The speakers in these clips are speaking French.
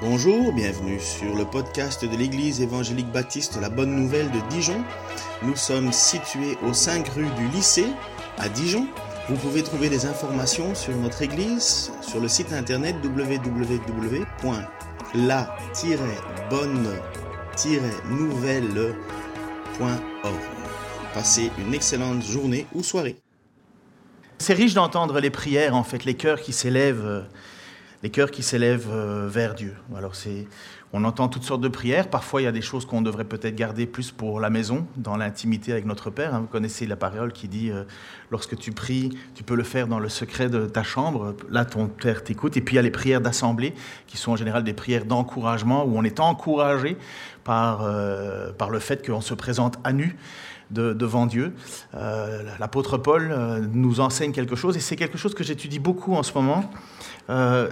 Bonjour, bienvenue sur le podcast de l'Église évangélique baptiste La Bonne Nouvelle de Dijon. Nous sommes situés aux 5 rues du lycée à Dijon. Vous pouvez trouver des informations sur notre Église sur le site internet www.la-bonne-nouvelle.org. Passez une excellente journée ou soirée. C'est riche d'entendre les prières, en fait, les cœurs qui s'élèvent les cœurs qui s'élèvent euh, vers Dieu. Alors c'est, on entend toutes sortes de prières. Parfois, il y a des choses qu'on devrait peut-être garder plus pour la maison, dans l'intimité avec notre Père. Hein. Vous connaissez la parole qui dit euh, lorsque tu pries, tu peux le faire dans le secret de ta chambre. Là, ton Père t'écoute. Et puis, il y a les prières d'assemblée, qui sont en général des prières d'encouragement, où on est encouragé par, euh, par le fait qu'on se présente à nu. Devant Dieu. L'apôtre Paul nous enseigne quelque chose, et c'est quelque chose que j'étudie beaucoup en ce moment. Euh,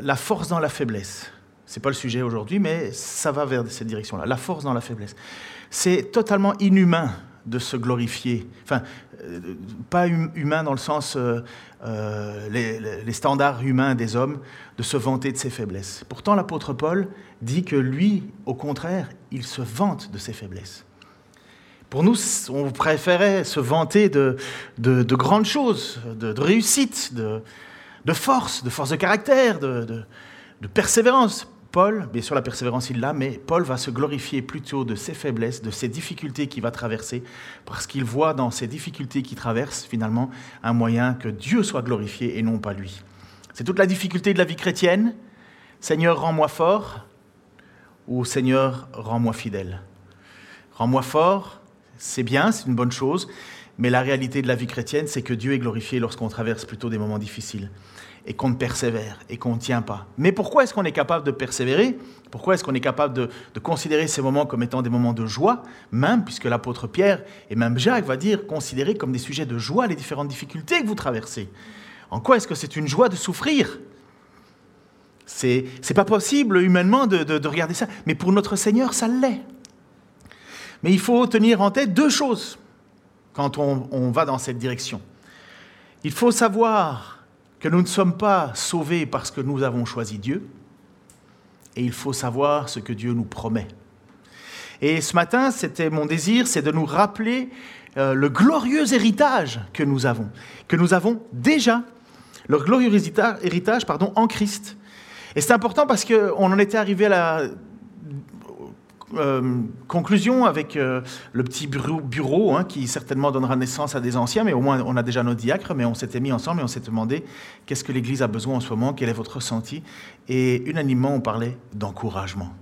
la force dans la faiblesse. Ce n'est pas le sujet aujourd'hui, mais ça va vers cette direction-là. La force dans la faiblesse. C'est totalement inhumain de se glorifier. Enfin, euh, pas hum, humain dans le sens euh, les, standards humains des hommes, de se vanter de ses faiblesses. Pourtant, l'apôtre Paul dit que lui, au contraire, il se vante de ses faiblesses. Pour nous, on préférait se vanter de, de, grandes choses, de, de réussites, de, de force, de force de caractère, de, persévérance. Paul, bien sûr la persévérance il l'a, mais Paul va se glorifier plutôt de ses faiblesses, de ses difficultés qu'il va traverser, parce qu'il voit dans ces difficultés qu'il traverse finalement un moyen que Dieu soit glorifié et non pas lui. C'est toute la difficulté de la vie chrétienne. Seigneur, rends-moi fort, ou Seigneur, rends-moi fidèle. Rends-moi fort, c'est bien, c'est une bonne chose, mais la réalité de la vie chrétienne, c'est que Dieu est glorifié lorsqu'on traverse plutôt des moments difficiles et qu'on persévère et qu'on ne tient pas. Mais pourquoi est-ce qu'on est capable de persévérer? Pourquoi est-ce qu'on est capable de, considérer ces moments comme étant des moments de joie, même puisque l'apôtre Pierre et même Jacques va dire considérer comme des sujets de joie les différentes difficultés que vous traversez En quoi est-ce que c'est une joie de souffrir? C'est, pas possible humainement de regarder ça, mais pour notre Seigneur, ça l'est. Mais il faut tenir en tête deux choses quand on, va dans cette direction. Il faut savoir que nous ne sommes pas sauvés parce que nous avons choisi Dieu, et il faut savoir ce que Dieu nous promet. Et ce matin, c'était mon désir, c'est de nous rappeler euh, le glorieux héritage que nous avons, que nous avons déjà, le glorieux héritage, en Christ. Et c'est important parce qu'on en était arrivé à la euh, conclusion avec euh, le petit bureau, hein, qui certainement donnera naissance à des anciens, mais au moins on a déjà nos diacres, mais on s'était mis ensemble et on s'est demandé qu'est-ce que l'Église a besoin en ce moment, quel est votre ressenti? Et unanimement, on parlait d'encouragement.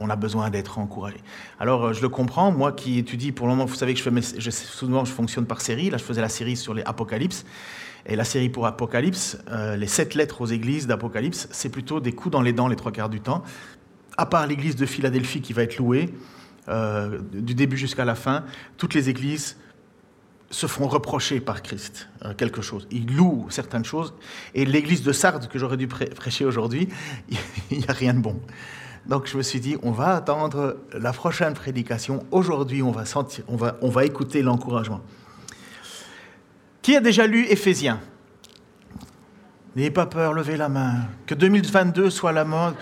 On a besoin d'être encouragé. Alors, euh, je le comprends, moi qui étudie pour le moment, vous savez que je fais je, souvent je fonctionne par série. Là, je faisais la série sur les Apocalypses. Et la série pour Apocalypse, les sept lettres aux églises d'Apocalypse, c'est plutôt des coups dans les dents les trois quarts du temps à part l'église de Philadelphie qui va être louée, euh, du début jusqu'à la fin, toutes les églises se font reprocher par Christ euh, quelque chose. Il loue certaines choses. Et l'église de Sardes, que j'aurais dû prêcher aujourd'hui, il n'y a rien de bon. Donc je me suis dit, on va attendre la prochaine prédication. Aujourd'hui, on va, sentir, on va, on va écouter l'encouragement. Qui a déjà lu Éphésiens? N'ayez pas peur, levez la main. Que 2022 soit la mode,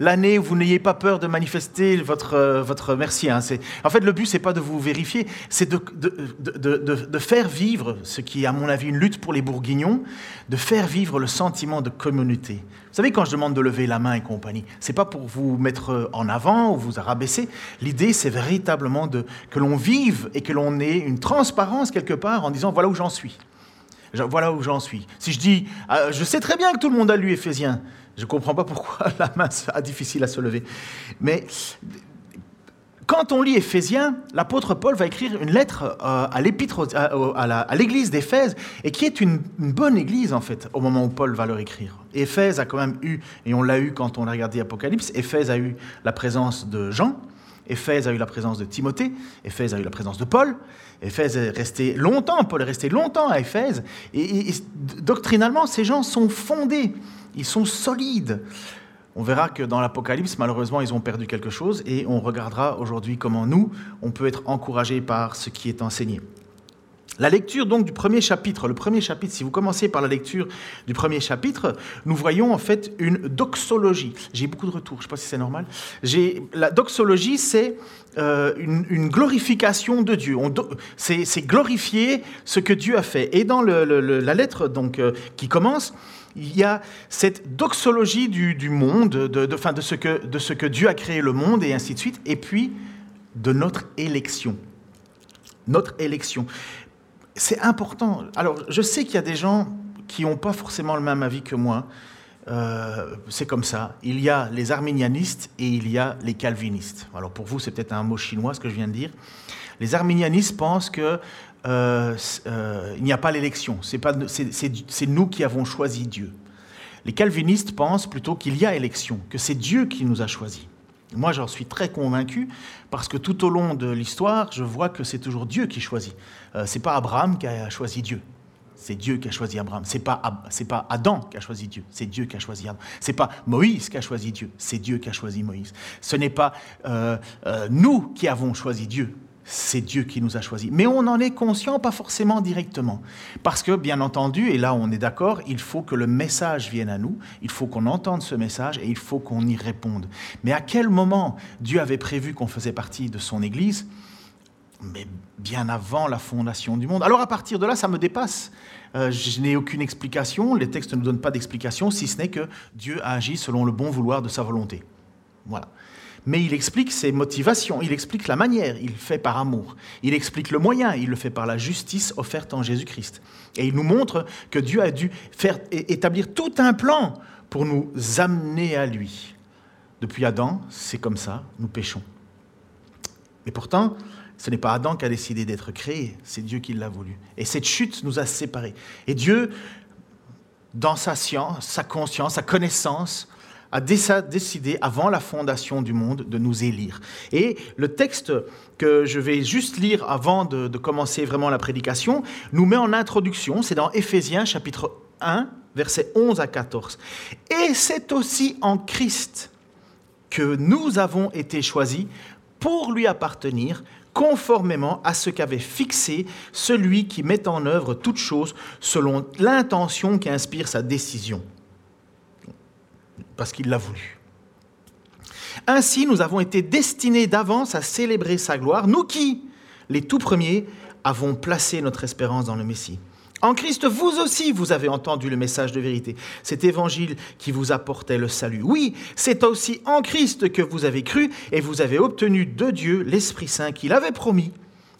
l'année où vous n'ayez pas peur de manifester votre, euh, votre merci. Hein. En fait, le but, c'est pas de vous vérifier, c'est de, de, de, faire vivre ce qui est, à mon avis, une lutte pour les bourguignons, de faire vivre le sentiment de communauté. Vous savez, quand je demande de lever la main et compagnie, c'est pas pour vous mettre en avant ou vous rabaisser. L'idée, c'est véritablement de, que l'on vive et que l'on ait une transparence quelque part en disant voilà où j'en suis. Voilà où j'en suis. Si je dis, ah, je sais très bien que tout le monde a lu Éphésiens, je ne comprends pas pourquoi la main est difficile à se lever. Mais quand on lit Éphésiens, l'apôtre Paul va écrire une lettre euh, à l'épître à l'église d'Éphèse, et qui est une, bonne église en fait, au moment où Paul va leur écrire. Éphèse a quand même eu, et on l'a eu quand on a regardé Apocalypse, Éphèse a eu la présence de Jean, Éphèse a eu la présence de Timothée, Éphèse a eu la présence de Paul, Éphèse est resté longtemps, Paul est resté longtemps à Éphèse, et, doctrinalement, ces gens sont fondés, ils sont solides. On verra que dans l'Apocalypse, malheureusement, ils ont perdu quelque chose, et on regardera aujourd'hui comment nous, on peut être encouragés par ce qui est enseigné. La lecture donc du premier chapitre, le premier chapitre, si vous commencez par la lecture du premier chapitre, nous voyons en fait une doxologie. J'ai beaucoup de retours, je ne sais pas si c'est normal. La doxologie, c'est euh, une, glorification de Dieu. C'est glorifier ce que Dieu a fait. Et dans la lettre donc, euh, qui commence, il y a cette doxologie du, monde, de, de, ce que, de ce que Dieu a créé le monde et ainsi de suite, et puis de notre élection. Notre élection c'est important. Alors, je sais qu'il y a des gens qui n'ont pas forcément le même avis que moi. Euh, c'est comme ça. Il y a les arminianistes et il y a les calvinistes. Alors pour vous, c'est peut-être un mot chinois ce que je viens de dire. Les arminianistes pensent que euh, euh, n'y a pas l'élection. C'est nous qui avons choisi Dieu. Les calvinistes pensent plutôt qu'il y a élection, que c'est Dieu qui nous a choisis. Moi, j'en suis très convaincu parce que tout au long de l'histoire, je vois que c'est toujours Dieu qui choisit. Euh, c'est pas Abraham qui a choisi Dieu. C'est Dieu qui a choisi Abraham. C'est pas pas Adam qui a choisi Dieu. C'est Dieu qui a choisi Adam. C'est pas Moïse qui a choisi Dieu. C'est Dieu qui a choisi Moïse. Ce n'est pas euh, euh, nous qui avons choisi Dieu c'est Dieu qui nous a choisis. Mais on en est conscient, pas forcément directement. Parce que, bien entendu, et là on est d'accord, il faut que le message vienne à nous, il faut qu'on entende ce message et il faut qu'on y réponde. Mais à quel moment Dieu avait prévu qu'on faisait partie de son Église? Mais bien avant la fondation du monde. Alors à partir de là, ça me dépasse. Euh, je n'ai aucune explication, les textes ne nous donnent pas d'explication, si ce n'est que Dieu a agi selon le bon vouloir de sa volonté. Voilà mais il explique ses motivations, il explique la manière, il le fait par amour. Il explique le moyen, il le fait par la justice offerte en Jésus-Christ. Et il nous montre que Dieu a dû faire établir tout un plan pour nous amener à lui. Depuis Adam, c'est comme ça, nous péchons. Et pourtant, ce n'est pas Adam qui a décidé d'être créé, c'est Dieu qui l'a voulu. Et cette chute nous a séparés. Et Dieu, dans sa science, sa conscience, sa connaissance, a décidé, avant la fondation du monde, de nous élire. Et le texte que je vais juste lire avant de, commencer vraiment la prédication nous met en introduction, c'est dans Éphésiens chapitre 1, versets 11 à 14. Et c'est aussi en Christ que nous avons été choisis pour lui appartenir, conformément à ce qu'avait fixé celui qui met en œuvre toutes choses selon l'intention qui inspire sa décision parce qu'il l'a voulu. Ainsi, nous avons été destinés d'avance à célébrer sa gloire, nous qui, les tout premiers, avons placé notre espérance dans le Messie. En Christ, vous aussi, vous avez entendu le message de vérité, cet évangile qui vous apportait le salut. Oui, c'est aussi en Christ que vous avez cru et vous avez obtenu de Dieu l'Esprit Saint qu'il avait promis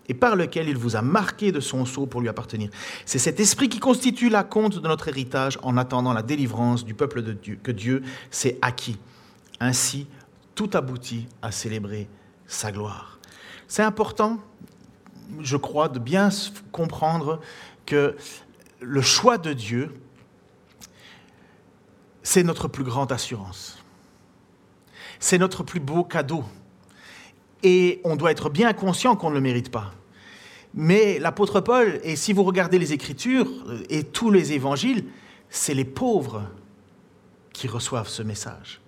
et par lequel il vous a marqué de son sceau pour lui appartenir. C'est cet esprit qui constitue la compte de notre héritage en attendant la délivrance du peuple de Dieu, que Dieu s'est acquis. Ainsi, tout aboutit à célébrer sa gloire. C'est important, je crois, de bien comprendre que le choix de Dieu, c'est notre plus grande assurance. C'est notre plus beau cadeau et on doit être bien conscient qu'on ne le mérite pas. Mais l'apôtre Paul, et si vous regardez les Écritures euh, et tous les évangiles, c'est les pauvres qui reçoivent ce message.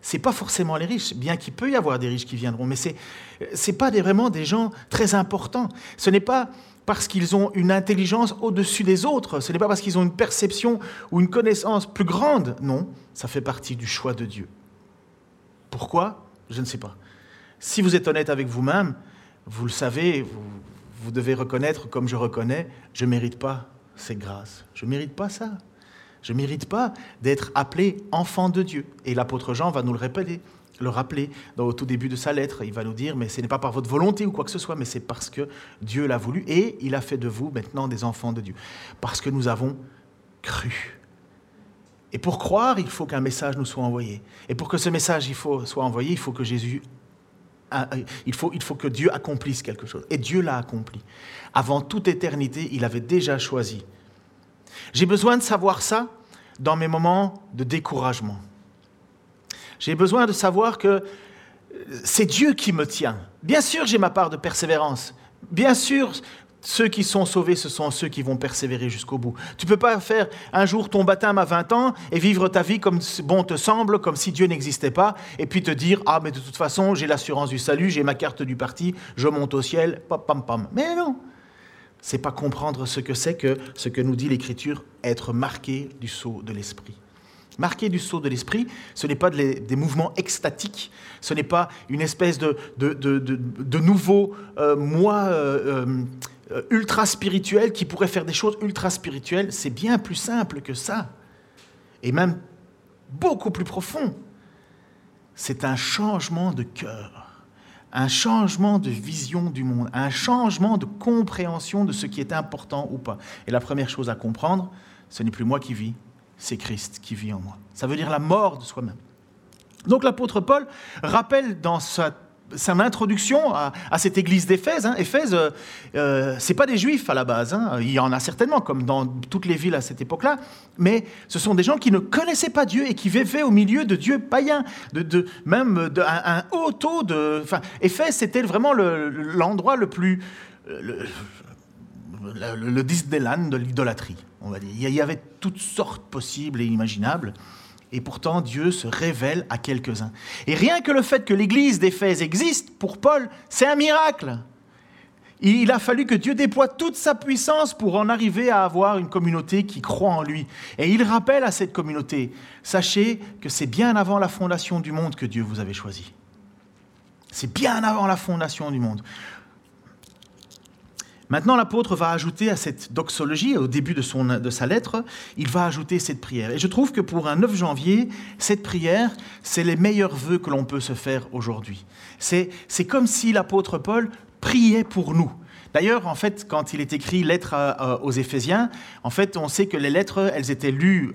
Ce n'est pas forcément les riches, bien qu'il peut y avoir des riches qui viendront, mais ce n'est pas vraiment des gens très importants. Ce n'est pas parce qu'ils ont une intelligence au-dessus des autres, ce n'est pas parce qu'ils ont une perception ou une connaissance plus grande, non, ça fait partie du choix de Dieu. Pourquoi? Je ne sais pas. Si vous êtes honnête avec vous-même, vous le savez, vous, devez reconnaître, comme je reconnais, je ne mérite pas cette grâce. Je ne mérite pas ça. Je ne mérite pas d'être appelé enfant de Dieu. Et l'apôtre Jean va nous le répéter, le rappeler au tout début de sa lettre. Il va nous dire, mais ce n'est pas par votre volonté ou quoi que ce soit, mais c'est parce que Dieu l'a voulu et il a fait de vous maintenant des enfants de Dieu. Parce que nous avons cru. Et pour croire, il faut qu'un message nous soit envoyé. Et pour que ce message soit envoyé, il faut que Jésus il faut, il faut que Dieu accomplisse quelque chose. Et Dieu l'a accompli. Avant toute éternité, il avait déjà choisi. J'ai besoin de savoir ça dans mes moments de découragement. J'ai besoin de savoir que c'est Dieu qui me tient. Bien sûr, j'ai ma part de persévérance. Bien sûr, ceux qui sont sauvés, ce sont ceux qui vont persévérer jusqu'au bout. Tu ne peux pas faire un jour ton baptême à 20 ans et vivre ta vie comme bon te semble, comme si Dieu n'existait pas, et puis te dire Ah, mais de toute façon, j'ai l'assurance du salut, j'ai ma carte du parti, je monte au ciel, pam, pam, pam. Mais non c'est pas comprendre ce que c'est que ce que nous dit l'Écriture, être marqué du sceau de l'Esprit. Marqué du sceau de l'Esprit, ce n'est pas des mouvements extatiques, ce n'est pas une espèce de, nouveau euh, moi euh, euh, ultra spirituel qui pourrait faire des choses ultra spirituelles. C'est bien plus simple que ça, et même beaucoup plus profond. C'est un changement de cœur un changement de vision du monde, un changement de compréhension de ce qui est important ou pas. Et la première chose à comprendre, ce n'est plus moi qui vis, c'est Christ qui vit en moi. Ça veut dire la mort de soi-même. Donc l'apôtre Paul rappelle dans sa son introduction à, cette église d'Éphèse. Hein. Éphèse, euh, euh, c'est pas des juifs à la base. Hein. Il y en a certainement, comme dans toutes les villes à cette époque-là. Mais ce sont des gens qui ne connaissaient pas Dieu et qui vivaient au milieu de dieux païens, de, même de, un, haut taux de. Enfin, Éphèse, c'était vraiment l'endroit le, plus. Le, le, Disneyland de l'idolâtrie, on va dire. Il y avait toutes sortes possibles et imaginables et pourtant Dieu se révèle à quelques-uns. Et rien que le fait que l'église d'Éphèse existe, pour Paul, c'est un miracle. Il a fallu que Dieu déploie toute sa puissance pour en arriver à avoir une communauté qui croit en lui. Et il rappelle à cette communauté, sachez que c'est bien avant la fondation du monde que Dieu vous avait choisi. C'est bien avant la fondation du monde. Maintenant, l'apôtre va ajouter à cette doxologie, au début de, son, de sa lettre, il va ajouter cette prière. Et je trouve que pour un 9 janvier, cette prière, c'est les meilleurs vœux que l'on peut se faire aujourd'hui. C'est comme si l'apôtre Paul priait pour nous. D'ailleurs, en fait, quand il est écrit lettre aux Éphésiens, en fait, on sait que les lettres, elles étaient lues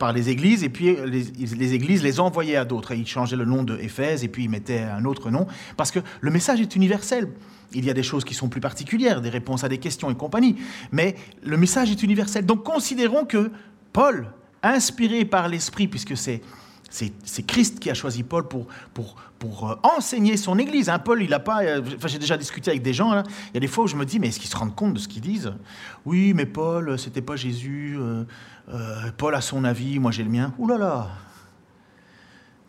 par les églises, et puis les, les églises les envoyaient à d'autres. Ils changeaient le nom de Éphèse, et puis ils mettaient un autre nom, parce que le message est universel. Il y a des choses qui sont plus particulières, des réponses à des questions et compagnie. Mais le message est universel. Donc considérons que Paul, inspiré par l'Esprit, puisque c'est c'est Christ qui a choisi Paul pour, pour, pour euh, enseigner son Église. Hein. Paul, il n'a pas... Euh, enfin, j'ai déjà discuté avec des gens. Hein. Il y a des fois où je me dis, mais est-ce qu'ils se rendent compte de ce qu'ils disent? Oui, mais Paul, c'était pas Jésus. Euh, Paul a son avis, moi j'ai le mien. Ouh là là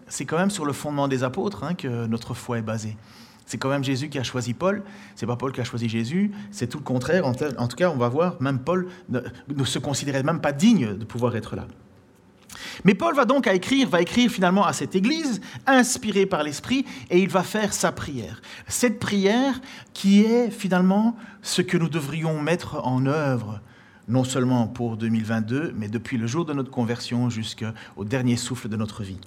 C'est quand même sur le fondement des apôtres hein, que notre foi est basée. C'est quand même Jésus qui a choisi Paul, c'est pas Paul qui a choisi Jésus, c'est tout le contraire. En, tout cas, on va voir, même Paul ne, se considérait même pas digne de pouvoir être là. Mais Paul va donc écrire, va écrire finalement à cette église, inspiré par l'Esprit, et il va faire sa prière. Cette prière qui est finalement ce que nous devrions mettre en œuvre, non seulement pour 2022, mais depuis le jour de notre conversion jusqu'au dernier souffle de notre vie.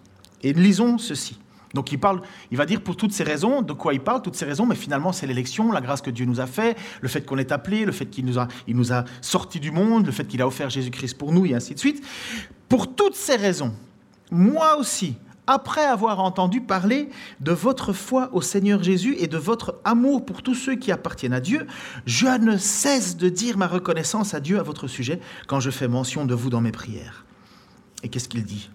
Et lisons ceci. Donc il parle, il va dire pour toutes ces raisons, de quoi il parle, toutes ces raisons, mais finalement c'est l'élection, la grâce que Dieu nous a fait, le fait qu'on est appelé, le fait qu'il nous a, il nous a sortis du monde, le fait qu'il a offert Jésus-Christ pour nous, et ainsi de suite. Pour toutes ces raisons, moi aussi, après avoir entendu parler de votre foi au Seigneur Jésus et de votre amour pour tous ceux qui appartiennent à Dieu, je ne cesse de dire ma reconnaissance à Dieu à votre sujet quand je fais mention de vous dans mes prières. Et qu'est-ce qu'il dit?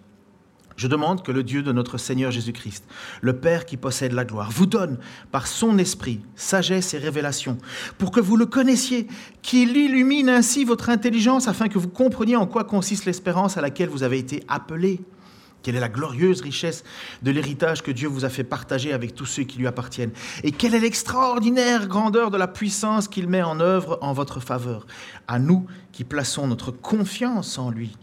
Je demande que le Dieu de notre Seigneur Jésus-Christ, le Père qui possède la gloire, vous donne par son esprit sagesse et révélation, pour que vous le connaissiez, qu'il illumine ainsi votre intelligence afin que vous compreniez en quoi consiste l'espérance à laquelle vous avez été appelés. Quelle est la glorieuse richesse de l'héritage que Dieu vous a fait partager avec tous ceux qui lui appartiennent? Et quelle est l'extraordinaire grandeur de la puissance qu'il met en œuvre en votre faveur? À nous qui plaçons notre confiance en lui.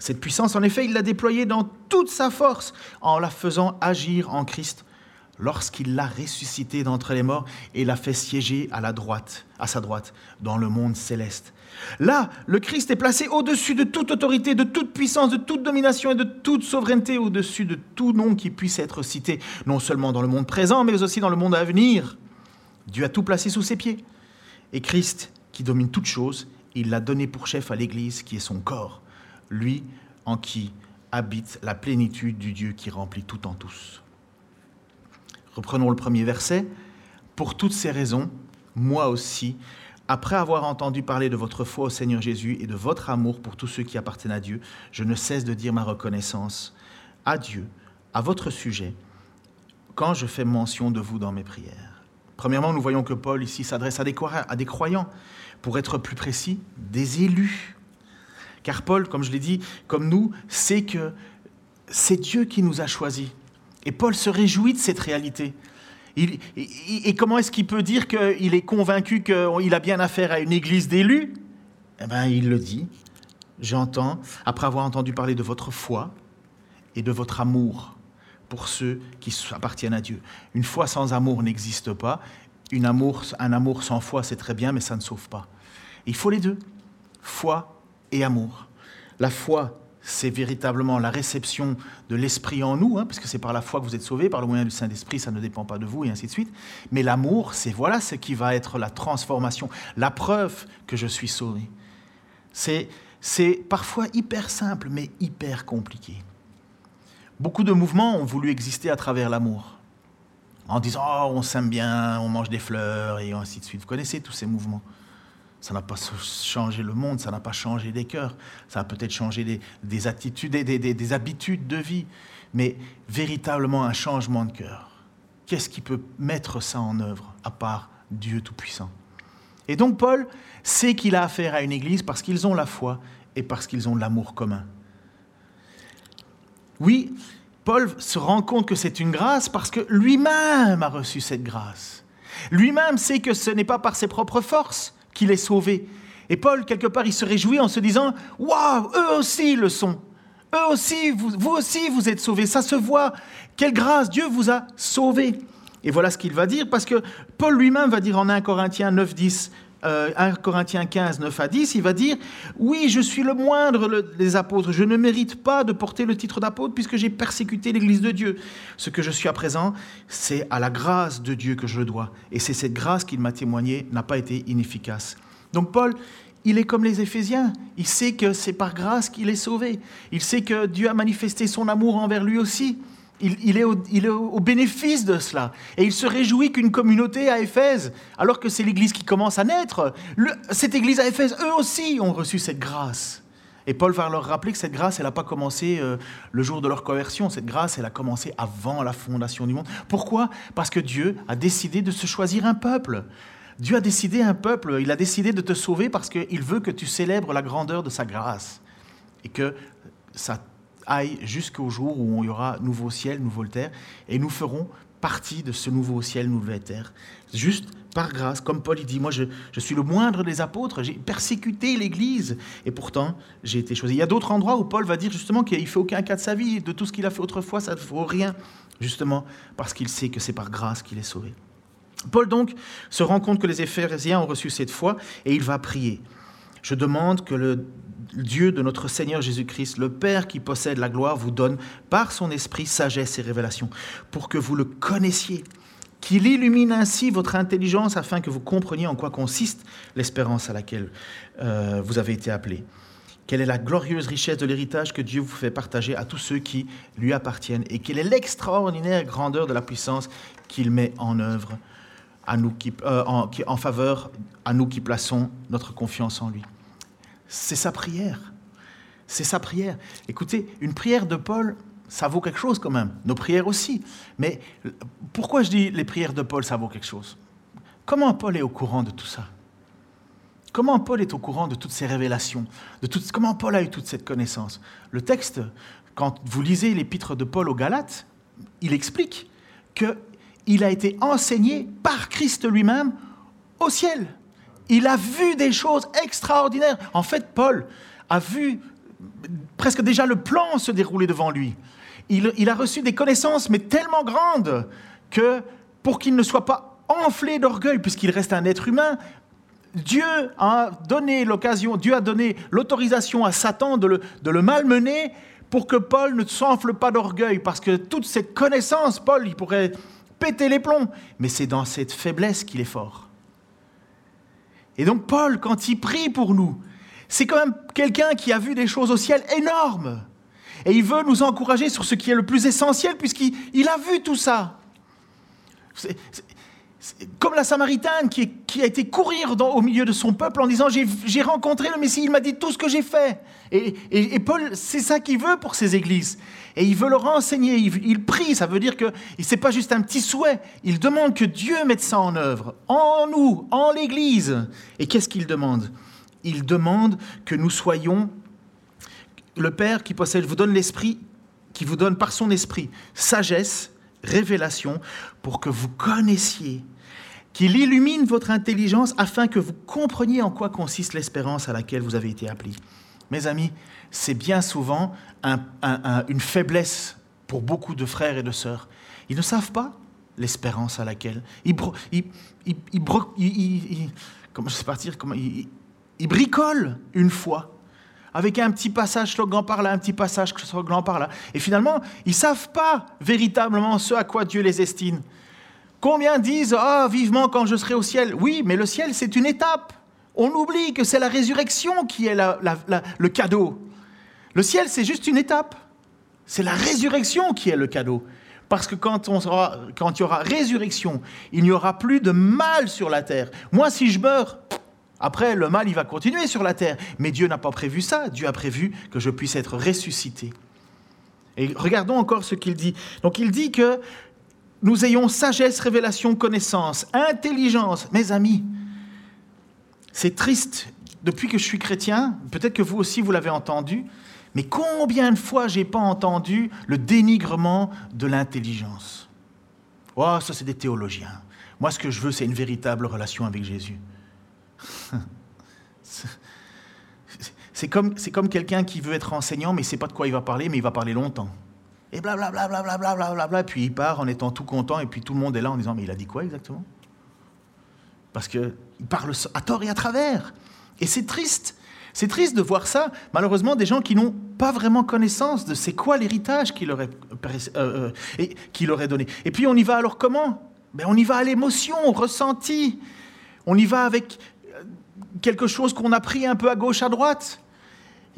Cette puissance, en effet, il l'a déployée dans toute sa force en la faisant agir en Christ lorsqu'il l'a ressuscité d'entre les morts et l'a fait siéger à la droite, à sa droite, dans le monde céleste. Là, le Christ est placé au-dessus de toute autorité, de toute puissance, de toute domination et de toute souveraineté, au-dessus de tout nom qui puisse être cité, non seulement dans le monde présent, mais aussi dans le monde à venir. Dieu a tout placé sous ses pieds. Et Christ, qui domine toutes choses, il l'a donné pour chef à l'Église, qui est son corps lui en qui habite la plénitude du Dieu qui remplit tout en tous. Reprenons le premier verset. Pour toutes ces raisons, moi aussi, après avoir entendu parler de votre foi au Seigneur Jésus et de votre amour pour tous ceux qui appartiennent à Dieu, je ne cesse de dire ma reconnaissance à Dieu, à votre sujet, quand je fais mention de vous dans mes prières. Premièrement, nous voyons que Paul ici s'adresse à des croyants, pour être plus précis, des élus. Car Paul, comme je l'ai dit, comme nous, sait que c'est Dieu qui nous a choisis. Et Paul se réjouit de cette réalité. et comment est-ce qu'il peut dire qu'il est convaincu qu'il a bien affaire à une église d'élus? Eh bien, il le dit. J'entends, après avoir entendu parler de votre foi et de votre amour pour ceux qui appartiennent à Dieu. Une foi sans amour n'existe pas. Une amour, un amour sans foi, c'est très bien, mais ça ne sauve pas. Il faut les deux, foi et amour. La foi, c'est véritablement la réception de l'Esprit en nous, hein, parce que c'est par la foi que vous êtes sauvés, par le moyen du Saint-Esprit, ça ne dépend pas de vous, et ainsi de suite. Mais l'amour, c'est voilà ce qui va être la transformation, la preuve que je suis sauvé. C'est, c'est parfois hyper simple, mais hyper compliqué. Beaucoup de mouvements ont voulu exister à travers l'amour, en disant oh, on s'aime bien, on mange des fleurs, et ainsi de suite. Vous connaissez tous ces mouvements. Ça n'a pas changé le monde, ça n'a pas changé des cœurs, ça a peut-être changé des, attitudes, des, des, habitudes de vie, mais véritablement un changement de cœur. Qu'est-ce qui peut mettre ça en œuvre, à part Dieu Tout-Puissant? Et donc Paul sait qu'il a affaire à une église parce qu'ils ont la foi et parce qu'ils ont l'amour commun. Oui, Paul se rend compte que c'est une grâce parce que lui-même a reçu cette grâce. Lui-même sait que ce n'est pas par ses propres forces qu'il est sauvé. Et Paul, quelque part, il se réjouit en se disant Waouh, eux aussi le sont. Eux aussi, vous, aussi, vous êtes sauvés. Ça se voit. Quelle grâce, Dieu vous a sauvés. Et voilà ce qu'il va dire, parce que Paul lui-même va dire en 1 Corinthiens 9, 10 1 euh, Corinthiens 15, 9 à 10, il va dire Oui, je suis le moindre des apôtres. Je ne mérite pas de porter le titre d'apôtre puisque j'ai persécuté l'Église de Dieu. Ce que je suis à présent, c'est à la grâce de Dieu que je le dois. Et c'est cette grâce qu'il m'a témoigné n'a pas été inefficace. Donc, Paul, il est comme les Éphésiens. Il sait que c'est par grâce qu'il est sauvé. Il sait que Dieu a manifesté son amour envers lui aussi il, est au, bénéfice de cela. Et il se réjouit qu'une communauté à Éphèse, alors que c'est l'Église qui commence à naître, cette Église à Éphèse, eux aussi ont reçu cette grâce. Et Paul va leur rappeler que cette grâce, elle n'a pas commencé euh, le jour de leur conversion. Cette grâce, elle a commencé avant la fondation du monde. Pourquoi? Parce que Dieu a décidé de se choisir un peuple. Dieu a décidé un peuple. Il a décidé de te sauver parce qu'il veut que tu célèbres la grandeur de sa grâce. Et que ça aille jusqu'au jour où il y aura nouveau ciel, nouveau terre, et nous ferons partie de ce nouveau ciel, nouvelle terre, juste par grâce. Comme Paul dit, moi je, suis le moindre des apôtres, j'ai persécuté l'Église, et pourtant j'ai été choisi. Il y a d'autres endroits où Paul va dire justement qu'il ne fait aucun cas de sa vie, de tout ce qu'il a fait autrefois, ça ne vaut rien, justement parce qu'il sait que c'est par grâce qu'il est sauvé. Paul donc se rend compte que les Éphésiens ont reçu cette foi, et il va prier. Je demande que le Dieu de notre Seigneur Jésus-Christ, le Père qui possède la gloire, vous donne par son esprit sagesse et révélation, pour que vous le connaissiez, qu'il illumine ainsi votre intelligence afin que vous compreniez en quoi consiste l'espérance à laquelle euh, vous avez été appelés. Quelle est la glorieuse richesse de l'héritage que Dieu vous fait partager à tous ceux qui lui appartiennent et quelle est l'extraordinaire grandeur de la puissance qu'il met en œuvre euh, en faveur à nous qui plaçons notre confiance en lui. C'est sa prière. C'est sa prière. Écoutez, une prière de Paul, ça vaut quelque chose quand même. Nos prières aussi. Mais pourquoi je dis les prières de Paul, ça vaut quelque chose? Comment Paul est au courant de tout ça? Comment Paul est au courant de toutes ces révélations de Comment Paul a eu toute cette connaissance? Le texte, quand vous lisez l'épître de Paul aux Galates, il explique qu'il a été enseigné par Christ lui-même au ciel. Il a vu des choses extraordinaires. En fait, Paul a vu presque déjà le plan se dérouler devant lui. Il, a reçu des connaissances, mais tellement grandes, que pour qu'il ne soit pas enflé d'orgueil, puisqu'il reste un être humain, Dieu a donné l'occasion, Dieu a donné l'autorisation à Satan de le, de le malmener pour que Paul ne s'enfle pas d'orgueil, parce que toute cette connaissance, Paul, il pourrait péter les plombs, mais c'est dans cette faiblesse qu'il est fort. Et donc Paul, quand il prie pour nous, c'est quand même quelqu'un qui a vu des choses au ciel énormes. Et il veut nous encourager sur ce qui est le plus essentiel, puisqu'il a vu tout ça. Comme la Samaritaine qui, a été courir au milieu de son peuple en disant J'ai rencontré le Messie, il m'a dit tout ce que j'ai fait. et Paul, c'est ça qu'il veut pour ses églises. Et il veut leur enseigner, il, prie, ça veut dire que ce n'est pas juste un petit souhait, il demande que Dieu mette ça en œuvre, en nous, en l'Église. Et qu'est-ce qu'il demande? Il demande que nous soyons, le Père qui possède, vous donne l'Esprit, qui vous donne par son Esprit sagesse révélation pour que vous connaissiez, qu'il illumine votre intelligence afin que vous compreniez en quoi consiste l'espérance à laquelle vous avez été appelés. Mes amis, c'est bien souvent une faiblesse pour beaucoup de frères et de sœurs. Ils ne savent pas l'espérance à laquelle. Ils, je ils, bricolent une foi avec un petit passage slogan par là, un petit passage slogan par là. Et finalement, ils ne savent pas véritablement ce à quoi Dieu les estime. Combien disent Ah, vivement quand je serai au ciel Oui, mais le ciel, c'est une étape. On oublie que c'est la résurrection qui est le cadeau. Le ciel, c'est juste une étape. C'est la résurrection qui est le cadeau. Parce que quand il y aura résurrection, il n'y aura plus de mal sur la terre. Moi, si je meurs, après, le mal, il va continuer sur la terre. Mais Dieu n'a pas prévu ça. Dieu a prévu que je puisse être ressuscité. Et regardons encore ce qu'il dit. Donc il dit que nous ayons sagesse, révélation, connaissance, intelligence. Mes amis, c'est triste. Depuis que je suis chrétien, peut-être que vous aussi vous l'avez entendu, mais combien de fois j'ai pas entendu le dénigrement de l'intelligence? Oh, ça c'est des théologiens. Moi, ce que je veux, c'est une véritable relation avec Jésus. c'est comme, comme quelqu'un qui veut être enseignant, mais il ne sait pas de quoi il va parler, mais il va parler longtemps. Et blablabla, blablabla, blablabla, puis il part en étant tout content, et puis tout le monde est là en disant, mais il a dit quoi exactement? Parce qu'il parle à tort et à travers. Et c'est triste. C'est triste de voir ça, malheureusement, des gens qui n'ont pas vraiment connaissance de c'est quoi l'héritage qu'il aurait, euh, euh, donné. Et puis on y va alors comment? Ben, On y va à l'émotion, au ressenti. On y va avec quelque chose qu'on a pris un peu à gauche, à droite.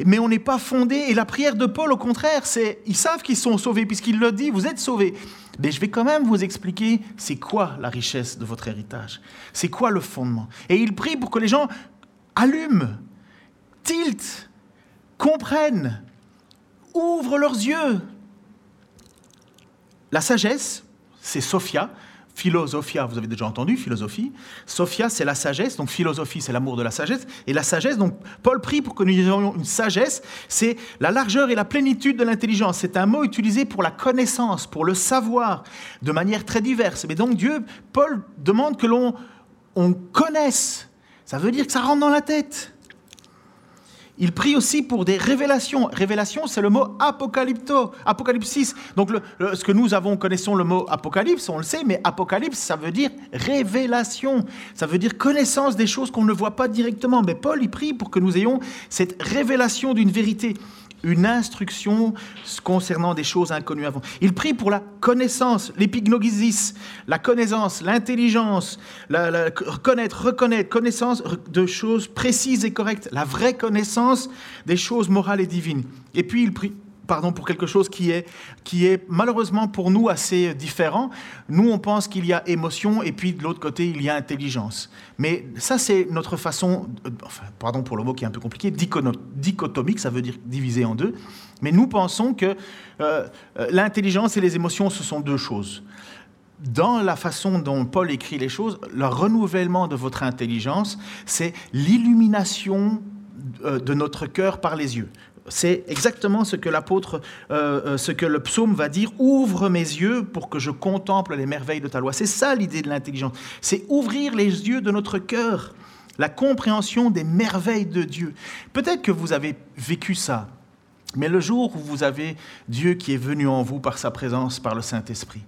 Mais on n'est pas fondé. Et la prière de Paul, au contraire, c'est ils savent qu'ils sont sauvés, puisqu'il le dit, vous êtes sauvés. Mais je vais quand même vous expliquer c'est quoi la richesse de votre héritage. C'est quoi le fondement. Et il prie pour que les gens allument tilt, comprennent, ouvrent leurs yeux. La sagesse, c'est Sophia. Philosophia, vous avez déjà entendu, philosophie. Sophia, c'est la sagesse, donc philosophie, c'est l'amour de la sagesse. Et la sagesse, donc Paul prie pour que nous ayons une sagesse, c'est la largeur et la plénitude de l'intelligence. C'est un mot utilisé pour la connaissance, pour le savoir, de manière très diverse. Mais donc Dieu, Paul demande que l'on on connaisse. Ça veut dire que ça rentre dans la tête. Il prie aussi pour des révélations. Révélation, c'est le mot apocalypto, apocalypsis. Donc, ce que nous avons, connaissons le mot apocalypse, on le sait, mais apocalypse, ça veut dire révélation. Ça veut dire connaissance des choses qu'on ne voit pas directement. Mais Paul, il prie pour que nous ayons cette révélation d'une vérité une instruction concernant des choses inconnues avant. Il prie pour la connaissance, l'épignogisis, la connaissance, l'intelligence, la, connaître, reconnaître, connaissance de choses précises et correctes, la vraie connaissance des choses morales et divines. Et puis il prie pardon, pour quelque chose qui est, qui est malheureusement pour nous assez différent. Nous, on pense qu'il y a émotion et puis de l'autre côté, il y a intelligence. Mais ça, c'est notre façon, enfin, pardon pour le mot qui est un peu compliqué, dichotomique, ça veut dire divisé en deux. Mais nous pensons que euh, euh, l'intelligence et les émotions, ce sont deux choses. Dans la façon dont Paul écrit les choses, le renouvellement de votre intelligence, c'est l'illumination euh, de notre cœur par les yeux. C'est exactement ce que l'apôtre, euh, euh, ce que le psaume va dire. Ouvre mes yeux pour que je contemple les merveilles de ta loi. C'est ça l'idée de l'intelligence. C'est ouvrir les yeux de notre cœur, la compréhension des merveilles de Dieu. Peut-être que vous avez vécu ça, mais le jour où vous avez Dieu qui est venu en vous par sa présence, par le Saint-Esprit,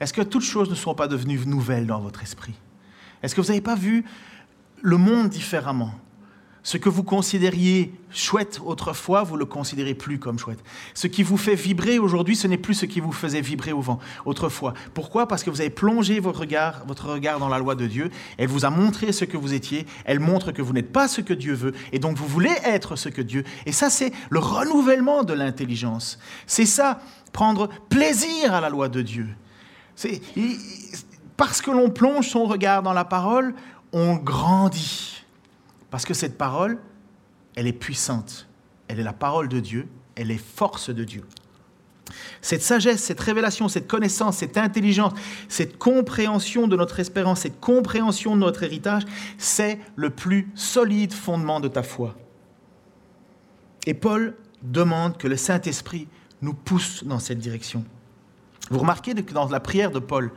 est-ce que toutes choses ne sont pas devenues nouvelles dans votre esprit? Est-ce que vous n'avez pas vu le monde différemment? Ce que vous considériez chouette autrefois, vous le considérez plus comme chouette. Ce qui vous fait vibrer aujourd'hui, ce n'est plus ce qui vous faisait vibrer au vent autrefois. Pourquoi? Parce que vous avez plongé votre regard, votre regard dans la loi de Dieu. Elle vous a montré ce que vous étiez. Elle montre que vous n'êtes pas ce que Dieu veut. Et donc vous voulez être ce que Dieu. Et ça, c'est le renouvellement de l'intelligence. C'est ça, prendre plaisir à la loi de Dieu. Parce que l'on plonge son regard dans la parole, on grandit. Parce que cette parole, elle est puissante. Elle est la parole de Dieu. Elle est force de Dieu. Cette sagesse, cette révélation, cette connaissance, cette intelligence, cette compréhension de notre espérance, cette compréhension de notre héritage, c'est le plus solide fondement de ta foi. Et Paul demande que le Saint-Esprit nous pousse dans cette direction. Vous remarquez que dans la prière de Paul,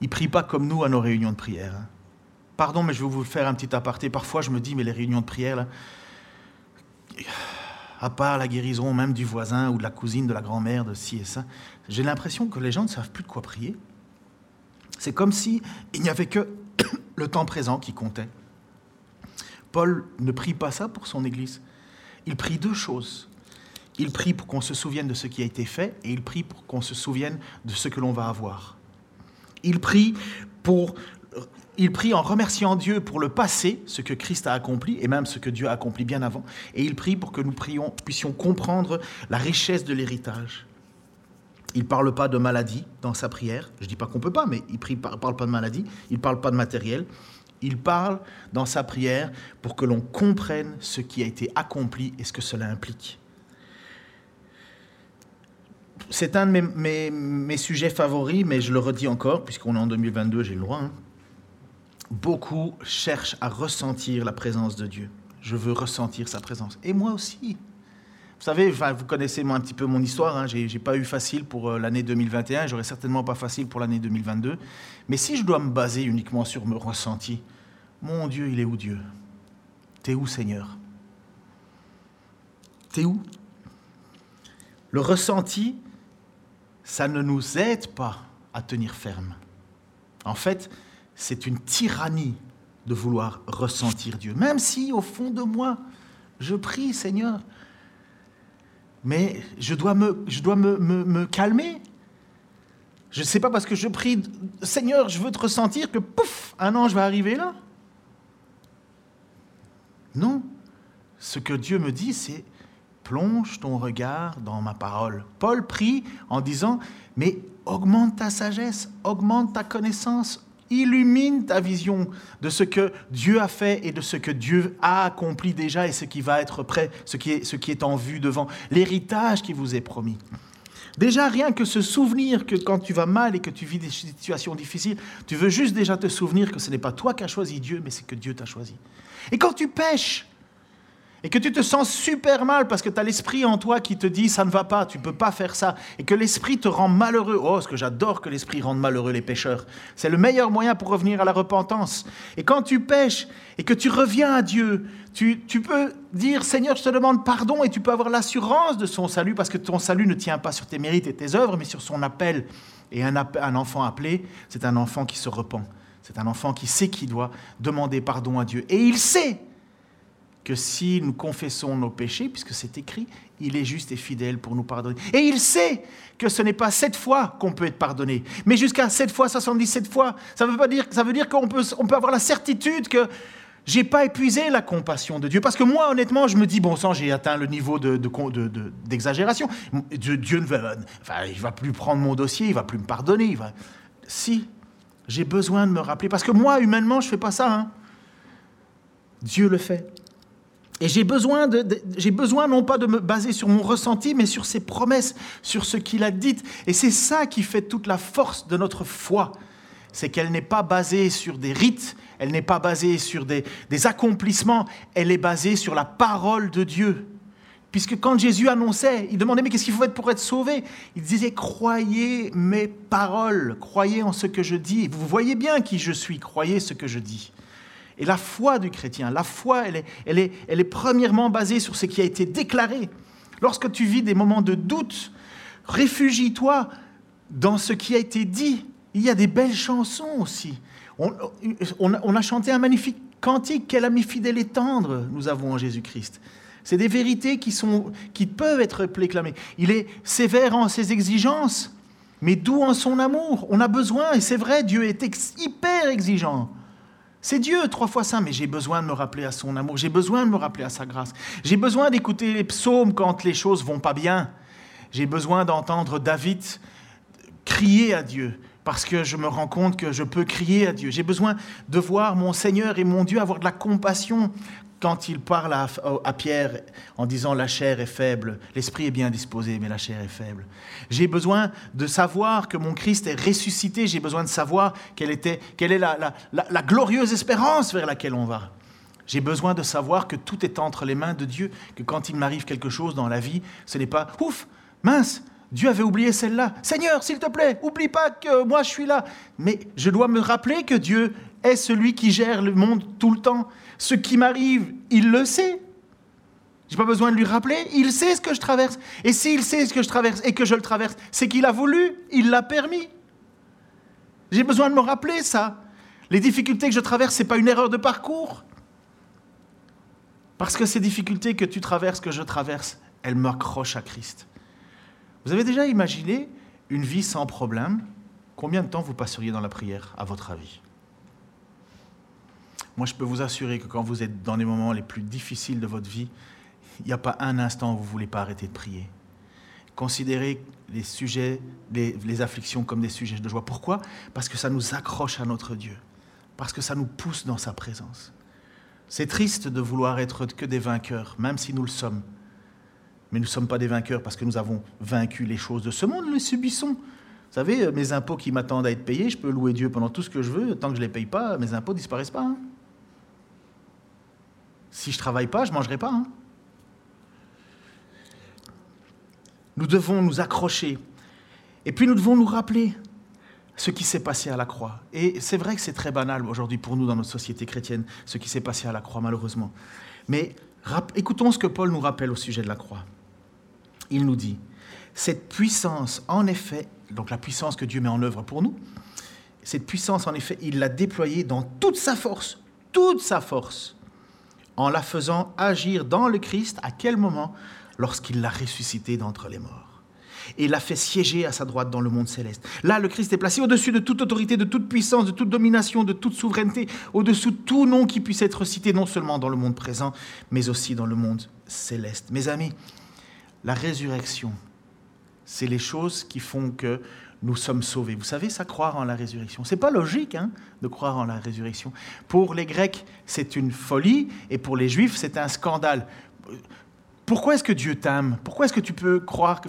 il prie pas comme nous à nos réunions de prière. Pardon, mais je vais vous faire un petit aparté. Parfois, je me dis, mais les réunions de prière, à part la guérison même du voisin ou de la cousine, de la grand-mère, de ci et ça, j'ai l'impression que les gens ne savent plus de quoi prier. C'est comme si il n'y avait que le temps présent qui comptait. Paul ne prie pas ça pour son Église. Il prie deux choses. Il prie pour qu'on se souvienne de ce qui a été fait et il prie pour qu'on se souvienne de ce que l'on va avoir. Il prie pour il prie en remerciant Dieu pour le passé, ce que Christ a accompli, et même ce que Dieu a accompli bien avant. Et il prie pour que nous puissions comprendre la richesse de l'héritage. Il ne parle pas de maladie dans sa prière. Je ne dis pas qu'on ne peut pas, mais il ne parle pas de maladie. Il ne parle pas de matériel. Il parle dans sa prière pour que l'on comprenne ce qui a été accompli et ce que cela implique. C'est un de mes, sujets favoris, mais je le redis encore, puisqu'on est en 2022, j'ai le droit. Hein. Beaucoup cherchent à ressentir la présence de Dieu. Je veux ressentir sa présence. Et moi aussi. Vous savez, vous connaissez un petit peu mon histoire. Hein. J'ai, pas eu facile pour euh, l'année 2021. J'aurais certainement pas facile pour l'année 2022. Mais si je dois me baser uniquement sur mon ressenti, mon Dieu, il est où Dieu? T'es où Seigneur? T'es où? Le ressenti, ça ne nous aide pas à tenir ferme. En fait, c'est une tyrannie de vouloir ressentir Dieu, même si au fond de moi, je prie Seigneur, mais je dois me, calmer. Je ne sais pas parce que je prie Seigneur, je veux te ressentir que pouf, un ange va arriver là. Non, ce que Dieu me dit, c'est plonge ton regard dans ma parole. Paul prie en disant, mais augmente ta sagesse, augmente ta connaissance, illumine ta vision de ce que Dieu a fait et de ce que Dieu a accompli déjà et ce qui va être prêt, ce qui est, ce qui est en vue devant, l'héritage qui vous est promis. Déjà, rien que ce souvenir que quand tu vas mal et que tu vis des situations difficiles, tu veux juste déjà te souvenir que ce n'est pas toi qui as choisi Dieu, mais c'est que Dieu t'a choisi. Et quand tu pêches, et que tu te sens super mal parce que tu as l'esprit en toi qui te dit ça ne va pas, tu ne peux pas faire ça, et que l'esprit te rend malheureux. Oh, ce que j'adore que l'esprit rende malheureux les pécheurs. C'est le meilleur moyen pour revenir à la repentance. Et quand tu pêches et que tu reviens à Dieu, tu, peux dire Seigneur, je te demande pardon, et tu peux avoir l'assurance de son salut parce que ton salut ne tient pas sur tes mérites et tes œuvres, mais sur son appel. Et un, un enfant appelé, c'est un enfant qui se repent. C'est un enfant qui sait qu'il doit demander pardon à Dieu. Et il sait que si nous confessons nos péchés, puisque c'est écrit, il est juste et fidèle pour nous pardonner. Et il sait que ce n'est pas sept fois qu'on peut être pardonné, mais jusqu'à sept fois, 77 fois. Ça veut, pas dire, ça veut dire qu'on peut, avoir la certitude que j'ai pas épuisé la compassion de Dieu. Parce que moi, honnêtement, je me dis, bon sang, j'ai atteint le niveau d'exagération. De, de, Dieu ne va, enfin, il va plus prendre mon dossier, il va plus me pardonner. Si, j'ai besoin de me rappeler. Parce que moi, humainement, je ne fais pas ça. Hein. Dieu le fait. Et j'ai besoin, j'ai besoin non pas de me baser sur mon ressenti, mais sur ses promesses, sur ce qu'il a dit. Et c'est ça qui fait toute la force de notre foi. C'est qu'elle n'est pas basée sur des rites, elle n'est pas basée sur des, des accomplissements, elle est basée sur la parole de Dieu. Puisque quand Jésus annonçait, il demandait, mais qu'est-ce qu'il faut être pour être sauvé? Il disait, croyez mes paroles, croyez en ce que je dis. Vous voyez bien qui je suis, croyez ce que je dis. Et la foi du chrétien, la foi, elle est, elle est, premièrement basée sur ce qui a été déclaré. Lorsque tu vis des moments de doute, réfugie-toi dans ce qui a été dit. Il y a des belles chansons aussi. On, on, a chanté un magnifique cantique, quel ami fidèle et tendre nous avons en Jésus-Christ. C'est des vérités qui, sont, qui peuvent être réclamées. Il est sévère en ses exigences, mais doux en son amour. On a besoin, et c'est vrai, Dieu est hyper exigeant. C'est Dieu, trois fois saint, mais j'ai besoin de me rappeler à son amour, j'ai besoin de me rappeler à sa grâce. J'ai besoin d'écouter les psaumes quand les choses vont pas bien. J'ai besoin d'entendre David crier à Dieu, parce que je me rends compte que je peux crier à Dieu. J'ai besoin de voir mon Seigneur et mon Dieu avoir de la compassion quand il parle à, Pierre en disant la chair est faible, l'esprit est bien disposé, mais la chair est faible. J'ai besoin de savoir que mon Christ est ressuscité, j'ai besoin de savoir quelle, était, quelle est la, la glorieuse espérance vers laquelle on va. J'ai besoin de savoir que tout est entre les mains de Dieu, que quand il m'arrive quelque chose dans la vie, ce n'est pas ouf, mince, Dieu avait oublié celle-là. Seigneur, s'il te plaît, oublie pas que moi je suis là. Mais je dois me rappeler que Dieu est celui qui gère le monde tout le temps. Ce qui m'arrive, il le sait. Je n'ai pas besoin de lui rappeler, il sait ce que je traverse. Et s'il sait ce que je traverse et que je le traverse, c'est qu'il a voulu, il l'a permis. J'ai besoin de me rappeler ça. Les difficultés que je traverse, ce n'est pas une erreur de parcours. Parce que ces difficultés que tu traverses, que je traverse, elles m'accrochent à Christ. Vous avez déjà imaginé une vie sans problème? Combien de temps vous passeriez dans la prière, à votre avis? Moi, je peux vous assurer que quand vous êtes dans les moments les plus difficiles de votre vie, il n'y a pas un instant où vous ne voulez pas arrêter de prier. Considérez les sujets, les, afflictions comme des sujets de joie. Pourquoi? Parce que ça nous accroche à notre Dieu. Parce que ça nous pousse dans sa présence. C'est triste de vouloir être que des vainqueurs, même si nous le sommes. Mais nous ne sommes pas des vainqueurs parce que nous avons vaincu les choses de ce monde, nous les subissons. Vous savez, mes impôts qui m'attendent à être payés, je peux louer Dieu pendant tout ce que je veux, tant que je ne les paye pas, mes impôts ne disparaissent pas. Hein. Si je ne travaille pas, je ne mangerai pas. Hein. Nous devons nous accrocher. Et puis nous devons nous rappeler ce qui s'est passé à la croix. Et c'est vrai que c'est très banal aujourd'hui pour nous dans notre société chrétienne, ce qui s'est passé à la croix, malheureusement. Mais écoutons ce que Paul nous rappelle au sujet de la croix il nous dit, cette puissance, en effet, donc la puissance que Dieu met en œuvre pour nous, cette puissance, en effet, il l'a déployée dans toute sa force, toute sa force, en la faisant agir dans le Christ, à quel moment? Lorsqu'il l'a ressuscité d'entre les morts. Et l'a fait siéger à sa droite dans le monde céleste. Là, le Christ est placé au-dessus de toute autorité, de toute puissance, de toute domination, de toute souveraineté, au-dessus de tout nom qui puisse être cité, non seulement dans le monde présent, mais aussi dans le monde céleste. Mes amis, la résurrection, c'est les choses qui font que nous sommes sauvés. Vous savez, ça, croire en la résurrection. C'est pas logique hein, de croire en la résurrection. Pour les Grecs, c'est une folie, et pour les Juifs, c'est un scandale. Pourquoi est-ce que Dieu t'aime? Pourquoi est-ce que tu peux croire que...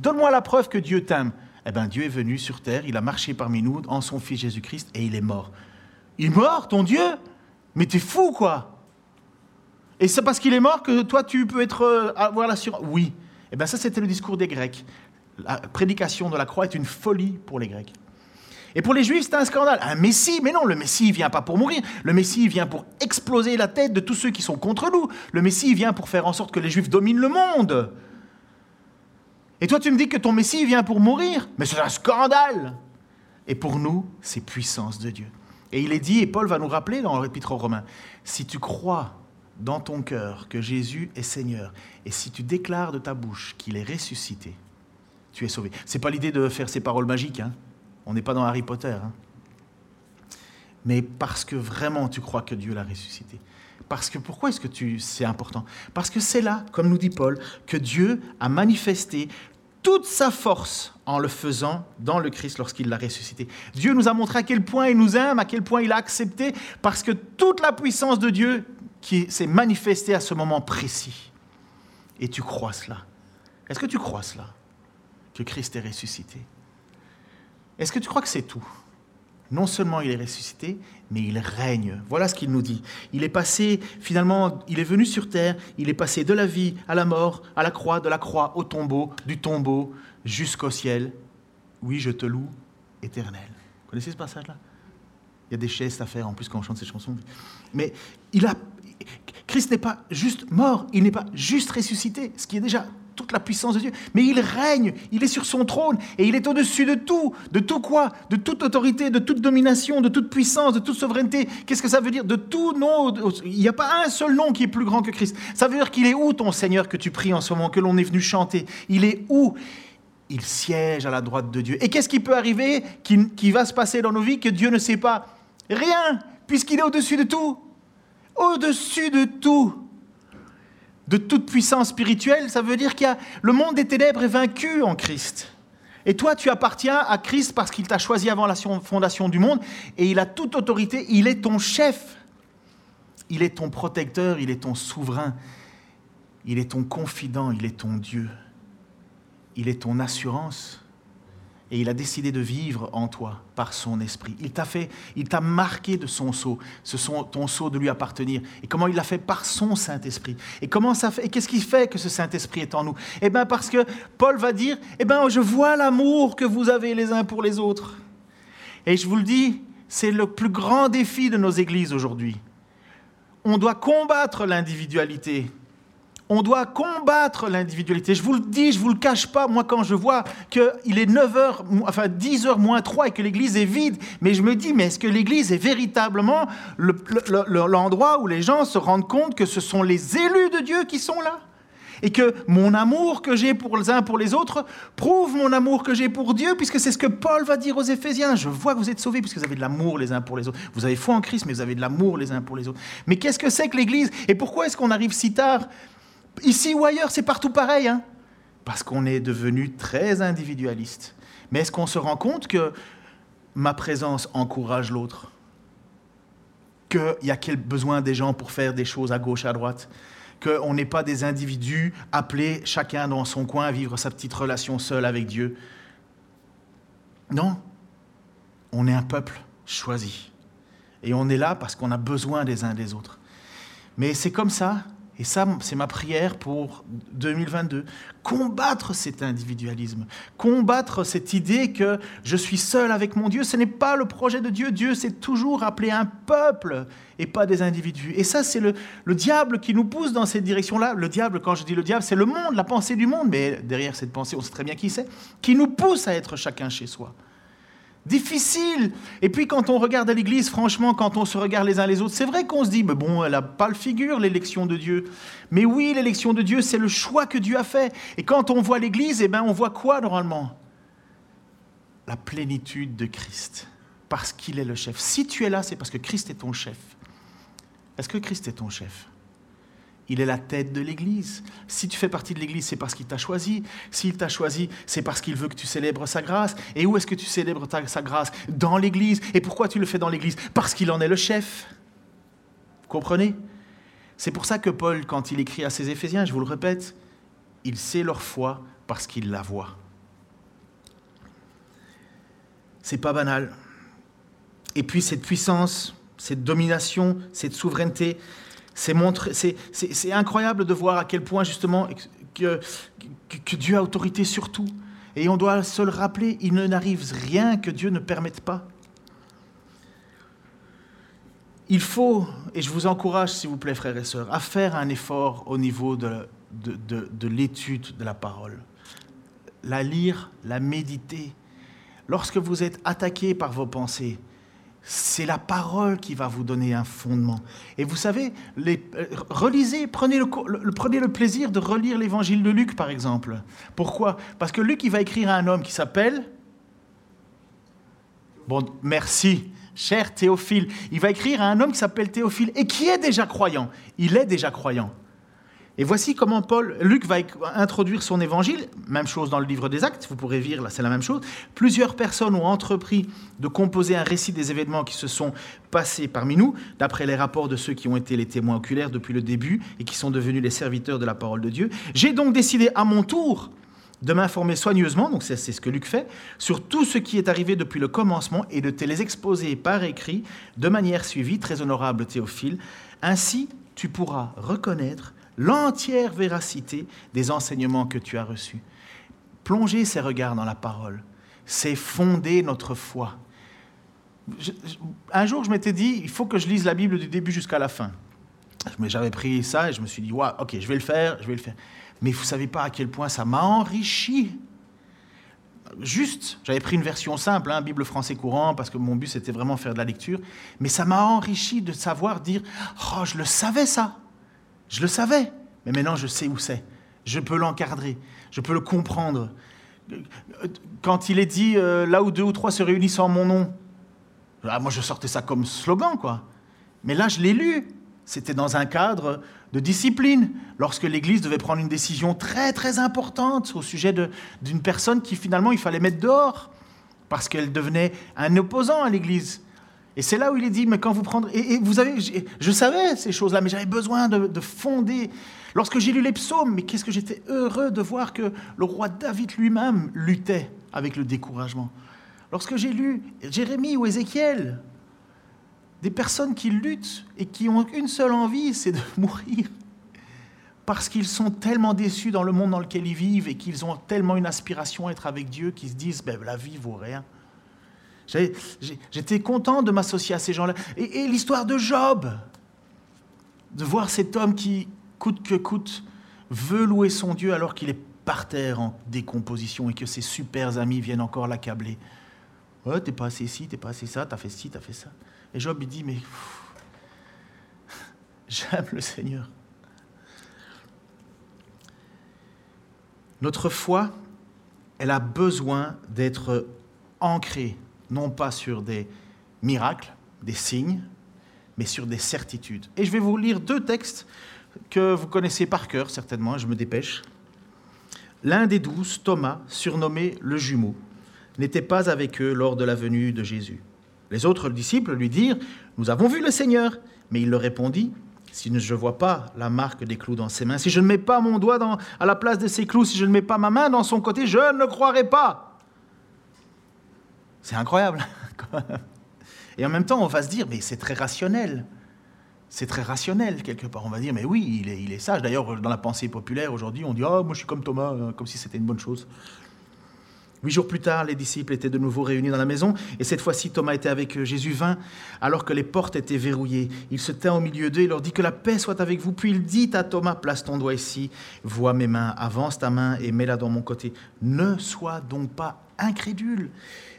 Donne-moi la preuve que Dieu t'aime. Eh bien, Dieu est venu sur terre, il a marché parmi nous en son Fils Jésus-Christ, et il est mort. Il est mort, ton Dieu? Mais t'es fou, quoi Et c'est parce qu'il est mort que toi, tu peux être, euh, avoir l'assurance Oui. Eh bien ça, c'était le discours des Grecs. La prédication de la croix est une folie pour les Grecs. Et pour les Juifs, c'est un scandale. Un Messie, mais non, le Messie, vient pas pour mourir. Le Messie, vient pour exploser la tête de tous ceux qui sont contre nous. Le Messie, vient pour faire en sorte que les Juifs dominent le monde. Et toi, tu me dis que ton Messie vient pour mourir Mais c'est un scandale Et pour nous, c'est puissance de Dieu. Et il est dit, et Paul va nous rappeler dans l'Épître aux Romains, si tu crois dans ton cœur que Jésus est Seigneur, et si tu déclares de ta bouche qu'il est ressuscité, tu es sauvé. Ce n'est pas l'idée de faire ces paroles magiques, hein. on n'est pas dans Harry Potter. Hein. Mais parce que vraiment tu crois que Dieu l'a ressuscité. Parce que pourquoi est-ce que tu, c'est important? Parce que c'est là, comme nous dit Paul, que Dieu a manifesté toute sa force en le faisant dans le Christ lorsqu'il l'a ressuscité. Dieu nous a montré à quel point il nous aime, à quel point il a accepté, parce que toute la puissance de Dieu qui s'est manifesté à ce moment précis. Et tu crois cela? Est-ce que tu crois cela? Que Christ est ressuscité Est-ce que tu crois que c'est tout? Non seulement il est ressuscité, mais il règne. Voilà ce qu'il nous dit. Il est passé, finalement, il est venu sur terre, il est passé de la vie à la mort, à la croix, de la croix au tombeau, du tombeau jusqu'au ciel. Oui, je te loue, éternel. Vous connaissez ce passage-là? Il y a des gestes à faire en plus quand on chante ces chansons. Mais il a Christ n'est pas juste mort, il n'est pas juste ressuscité, ce qui est déjà toute la puissance de Dieu, mais il règne, il est sur son trône et il est au-dessus de tout, de tout quoi De toute autorité, de toute domination, de toute puissance, de toute souveraineté. Qu'est-ce que ça veut dire? De tout nom, il n'y a pas un seul nom qui est plus grand que Christ. Ça veut dire qu'il est où ton Seigneur que tu pries en ce moment, que l'on est venu chanter? Il est où? Il siège à la droite de Dieu. Et qu'est-ce qui peut arriver qui, qui va se passer dans nos vies que Dieu ne sait pas? Rien, puisqu'il est au-dessus de tout. Au-dessus de tout, de toute puissance spirituelle, ça veut dire qu'il y a le monde des ténèbres est vaincu en Christ. Et toi, tu appartiens à Christ parce qu'il t'a choisi avant la fondation du monde et il a toute autorité, il est ton chef. Il est ton protecteur, il est ton souverain, il est ton confident, il est ton Dieu. Il est ton assurance, et il a décidé de vivre en toi par son esprit. Il t'a fait, il t'a marqué de son sceau, ce sont ton sceau de lui appartenir. Et comment il l'a fait par son Saint-Esprit. Et comment ça fait Et qu'est-ce qui fait que ce Saint-Esprit est en nous? Eh bien, parce que Paul va dire Eh bien, je vois l'amour que vous avez les uns pour les autres. Et je vous le dis, c'est le plus grand défi de nos églises aujourd'hui. On doit combattre l'individualité on doit combattre l'individualité. Je vous le dis, je ne vous le cache pas, moi quand je vois qu'il est 9h, enfin 10h moins 3 et que l'église est vide, mais je me dis, mais est-ce que l'église est véritablement l'endroit où les gens se rendent compte que ce sont les élus de Dieu qui sont là? Et que mon amour que j'ai pour les uns pour les autres prouve mon amour que j'ai pour Dieu, puisque c'est ce que Paul va dire aux Éphésiens. Je vois que vous êtes sauvés puisque vous avez de l'amour les uns pour les autres. Vous avez foi en Christ, mais vous avez de l'amour les uns pour les autres. Mais qu'est-ce que c'est que l'Église? Et pourquoi est-ce qu'on arrive si tard Ici ou ailleurs, c'est partout pareil. Hein Parce qu'on est devenu très individualiste. Mais est-ce qu'on se rend compte que ma présence encourage l'autre? Qu'il y a quel besoin des gens pour faire des choses à gauche, à droite? Qu'on n'est pas des individus appelés chacun dans son coin à vivre sa petite relation seule avec Dieu? Non. On est un peuple choisi. Et on est là parce qu'on a besoin des uns des autres. Mais c'est comme ça et ça, c'est ma prière pour 2022. Combattre cet individualisme, combattre cette idée que je suis seul avec mon Dieu. Ce n'est pas le projet de Dieu. Dieu s'est toujours appelé un peuple et pas des individus. Et ça, c'est le, le diable qui nous pousse dans cette direction-là. Le diable, quand je dis le diable, c'est le monde, la pensée du monde. Mais derrière cette pensée, on sait très bien qui c'est, qui nous pousse à être chacun chez soi difficile. Et puis quand on regarde à l'Église, franchement, quand on se regarde les uns les autres, c'est vrai qu'on se dit, mais bon, elle n'a pas le figure, l'élection de Dieu. Mais oui, l'élection de Dieu, c'est le choix que Dieu a fait. Et quand on voit l'Église, eh ben, on voit quoi normalement? La plénitude de Christ, parce qu'il est le chef. Si tu es là, c'est parce que Christ est ton chef. Est-ce que Christ est ton chef? Il est la tête de l'Église. Si tu fais partie de l'Église, c'est parce qu'il t'a choisi. S'il t'a choisi, c'est parce qu'il veut que tu célèbres sa grâce. Et où est-ce que tu célèbres sa grâce? Dans l'Église. Et pourquoi tu le fais dans l'Église? Parce qu'il en est le chef. Vous comprenez? C'est pour ça que Paul, quand il écrit à ses Éphésiens, je vous le répète, il sait leur foi parce qu'il la voit. C'est pas banal. Et puis cette puissance, cette domination, cette souveraineté, c'est incroyable de voir à quel point justement que, Dieu a autorité sur tout. Et on doit se le rappeler, il ne n'arrive rien que Dieu ne permette pas. Il faut, et je vous encourage, s'il vous plaît, frères et sœurs, à faire un effort au niveau de, de, de l'étude de la parole. La lire, la méditer. Lorsque vous êtes attaqué par vos pensées, c'est la parole qui va vous donner un fondement. Et vous savez, euh, relisez, prenez le, prenez le plaisir de relire l'évangile de Luc, par exemple. Pourquoi? Parce que Luc, il va écrire à un homme qui s'appelle... Bon, merci, cher Théophile. Il va écrire à un homme qui s'appelle Théophile et qui est déjà croyant. Il est déjà croyant. Et voici comment Paul, Luc va introduire son évangile, même chose dans le livre des Actes, vous pourrez lire, là c'est la même chose. Plusieurs personnes ont entrepris de composer un récit des événements qui se sont passés parmi nous, d'après les rapports de ceux qui ont été les témoins oculaires depuis le début et qui sont devenus les serviteurs de la parole de Dieu. J'ai donc décidé à mon tour de m'informer soigneusement, donc c'est ce que Luc fait, sur tout ce qui est arrivé depuis le commencement et de te les exposer par écrit de manière suivie, très honorable Théophile. Ainsi, tu pourras reconnaître l'entière véracité des enseignements que tu as reçus. Plonger ses regards dans la parole, c'est fonder notre foi. un jour, je m'étais dit, il faut que je lise la Bible du début jusqu'à la fin. Mais j'avais pris ça et je me suis dit, ouais, ok, je vais le faire, je vais le faire. Mais vous savez pas à quel point ça m'a enrichi. Juste, j'avais pris une version simple, hein, Bible français courant, parce que mon but c'était vraiment faire de la lecture. Mais ça m'a enrichi de savoir dire, oh, je le savais ça. Je le savais, mais maintenant je sais où c'est. Je peux l'encadrer, je peux le comprendre. Quand il est dit euh, là où deux ou trois se réunissent en mon nom, ah, moi je sortais ça comme slogan, quoi. Mais là je l'ai lu. C'était dans un cadre de discipline, lorsque l'Église devait prendre une décision très très importante au sujet d'une personne qui finalement il fallait mettre dehors, parce qu'elle devenait un opposant à l'Église. Et c'est là où il est dit, mais quand vous prendrez... Et, vous avez, je savais ces choses-là, mais j'avais besoin de, fonder. Lorsque j'ai lu les psaumes, mais qu'est-ce que j'étais heureux de voir que le roi David lui-même luttait avec le découragement. Lorsque j'ai lu Jérémie ou Ézéchiel, des personnes qui luttent et qui ont une seule envie, c'est de mourir. Parce qu'ils sont tellement déçus dans le monde dans lequel ils vivent et qu'ils ont tellement une aspiration à être avec Dieu qu'ils se disent ben, la vie vaut rien. J'étais content de m'associer à ces gens-là. Et, l'histoire de Job, de voir cet homme qui, coûte que coûte, veut louer son Dieu alors qu'il est par terre en décomposition et que ses super amis viennent encore l'accabler. Ouais, t'es pas assez ci, t'es pas assez ça, t'as fait ci, t'as fait ça. Et Job, il dit, mais j'aime le Seigneur. Notre foi, elle a besoin d'être ancrée non pas sur des miracles, des signes, mais sur des certitudes. Et je vais vous lire deux textes que vous connaissez par cœur, certainement, je me dépêche. L'un des douze, Thomas, surnommé le jumeau, n'était pas avec eux lors de la venue de Jésus. Les autres disciples lui dirent, Nous avons vu le Seigneur. Mais il leur répondit, Si je ne vois pas la marque des clous dans ses mains, si je ne mets pas mon doigt à la place de ses clous, si je ne mets pas ma main dans son côté, je ne croirai pas. C'est incroyable. Et en même temps, on va se dire, mais c'est très rationnel. C'est très rationnel, quelque part. On va dire, mais oui, il est, sage. D'ailleurs, dans la pensée populaire, aujourd'hui, on dit, oh, moi je suis comme Thomas, euh, comme si c'était une bonne chose. Huit jours plus tard, les disciples étaient de nouveau réunis dans la maison, et cette fois-ci, Thomas était avec eux. Jésus vint alors que les portes étaient verrouillées. Il se tint au milieu d'eux et leur dit que la paix soit avec vous. Puis il dit à Thomas, place ton doigt ici, vois mes mains, avance ta main et mets-la dans mon côté. Ne sois donc pas incrédule,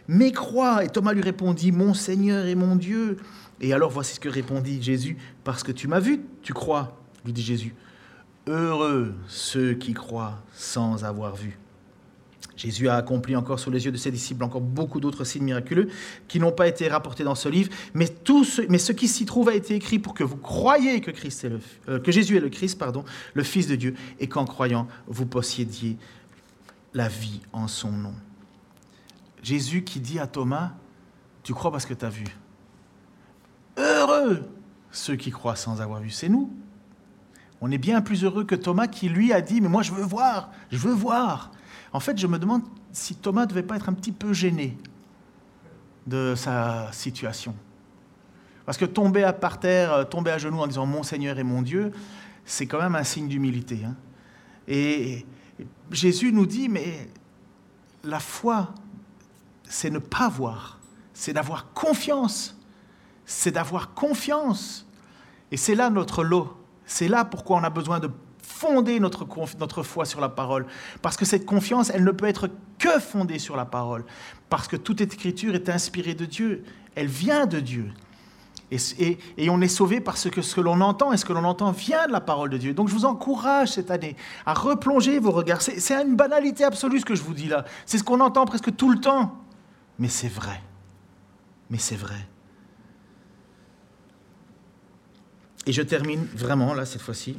mais crois. Et Thomas lui répondit, Mon Seigneur et mon Dieu. Et alors voici ce que répondit Jésus, Parce que tu m'as vu, tu crois, lui dit Jésus. Heureux ceux qui croient sans avoir vu. Jésus a accompli encore sous les yeux de ses disciples encore beaucoup d'autres signes miraculeux qui n'ont pas été rapportés dans ce livre, mais, tout ce, mais ce qui s'y trouve a été écrit pour que vous croyiez que, euh, que Jésus est le Christ, pardon, le Fils de Dieu, et qu'en croyant, vous possédiez la vie en son nom. Jésus qui dit à Thomas, tu crois parce que tu as vu. Heureux ceux qui croient sans avoir vu, c'est nous. On est bien plus heureux que Thomas qui lui a dit, mais moi je veux voir, je veux voir. En fait, je me demande si Thomas ne devait pas être un petit peu gêné de sa situation. Parce que tomber à par terre, euh, tomber à genoux en disant mon Seigneur et mon Dieu, c'est quand même un signe d'humilité. Hein. Et Jésus nous dit, mais la foi c'est ne pas voir, c'est d'avoir confiance, c'est d'avoir confiance. Et c'est là notre lot, c'est là pourquoi on a besoin de fonder notre, notre foi sur la parole. Parce que cette confiance, elle ne peut être que fondée sur la parole. Parce que toute écriture est inspirée de Dieu, elle vient de Dieu. Et, et, on est sauvé parce que ce que l'on entend et ce que l'on entend vient de la parole de Dieu. Donc je vous encourage cette année à replonger vos regards. C'est une banalité absolue ce que je vous dis là. C'est ce qu'on entend presque tout le temps mais c'est vrai. Mais c'est vrai. Et je termine vraiment, là, cette fois-ci,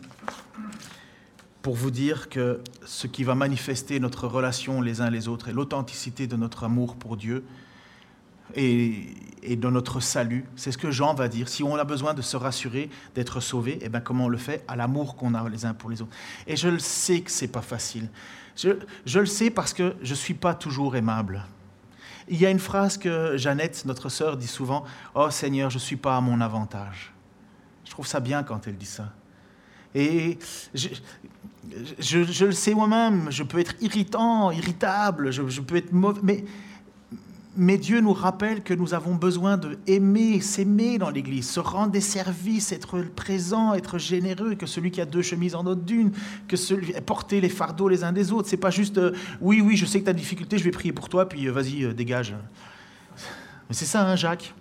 pour vous dire que ce qui va manifester notre relation les uns les autres et l'authenticité de notre amour pour Dieu et, de notre salut, c'est ce que Jean va dire. Si on a besoin de se rassurer, d'être sauvé, eh bien comment on le fait? À l'amour qu'on a les uns pour les autres. Et je le sais que c'est pas facile. Je, je le sais parce que je ne suis pas toujours aimable. Il y a une phrase que Jeannette, notre sœur, dit souvent Oh Seigneur, je ne suis pas à mon avantage. Je trouve ça bien quand elle dit ça. Et je, le sais moi-même, je peux être irritant, irritable, je, je peux être mauvais, mais mais Dieu nous rappelle que nous avons besoin de aimer, s'aimer dans l'Église, se rendre des services, être présent, être généreux, que celui qui a deux chemises en autre d'une, que celui porter les fardeaux les uns des autres. C'est pas juste euh, oui, oui, je sais que tu as des difficultés, je vais prier pour toi, puis euh, vas-y, euh, dégage. Mais c'est ça, hein, Jacques.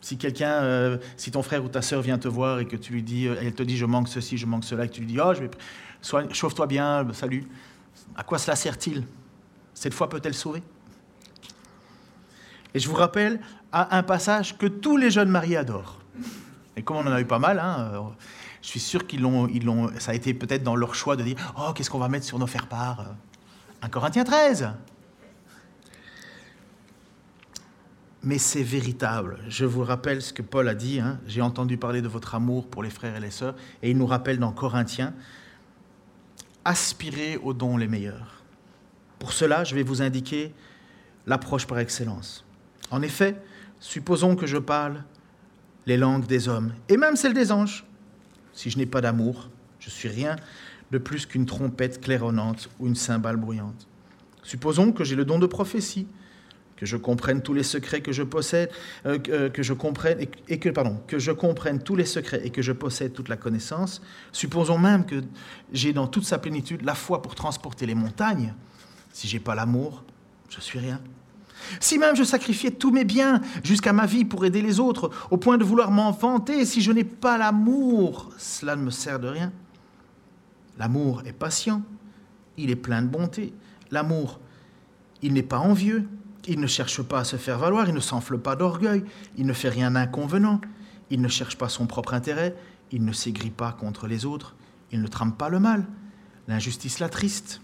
Si quelqu'un, si ton frère ou ta sœur vient te voir et que tu lui dis, elle te dit je manque ceci, je manque cela, et que tu lui dis oh, je vais, chauffe-toi bien, salut. À quoi cela sert-il? Cette fois peut-elle sauver? Et je vous rappelle un passage que tous les jeunes mariés adorent. Et comme on en a eu pas mal, hein, euh, je suis sûr qu'ils l'ont, ils l'ont, ça a été peut-être dans leur choix de dire Oh, qu'est-ce qu'on va mettre sur nos faire-part 1 Corinthiens 13. Mais c'est véritable. Je vous rappelle ce que Paul a dit. Hein. J'ai entendu parler de votre amour pour les frères et les sœurs. Et il nous rappelle dans Corinthiens Aspirez aux dons les meilleurs. Pour cela, je vais vous indiquer l'approche par excellence. En effet, supposons que je parle les langues des hommes, et même celles des anges. Si je n'ai pas d'amour, je suis rien de plus qu'une trompette claironnante ou une cymbale bruyante. Supposons que j'ai le don de prophétie, que je comprenne tous les secrets que je possède, euh, euh, que je comprenne et, que pardon, que je comprenne tous les secrets et que je possède toute la connaissance. Supposons même que j'ai dans toute sa plénitude la foi pour transporter les montagnes. Si j'ai pas l'amour, je suis rien. Si même je sacrifiais tous mes biens jusqu'à ma vie pour aider les autres, au point de vouloir m'en vanter, si je n'ai pas l'amour, cela ne me sert de rien. L'amour est patient, il est plein de bonté. L'amour, il n'est pas envieux, il ne cherche pas à se faire valoir, il ne s'enfle pas d'orgueil, il ne fait rien d'inconvenant, il ne cherche pas son propre intérêt, il ne s'aigrit pas contre les autres, il ne trame pas le mal, l'injustice l'attriste,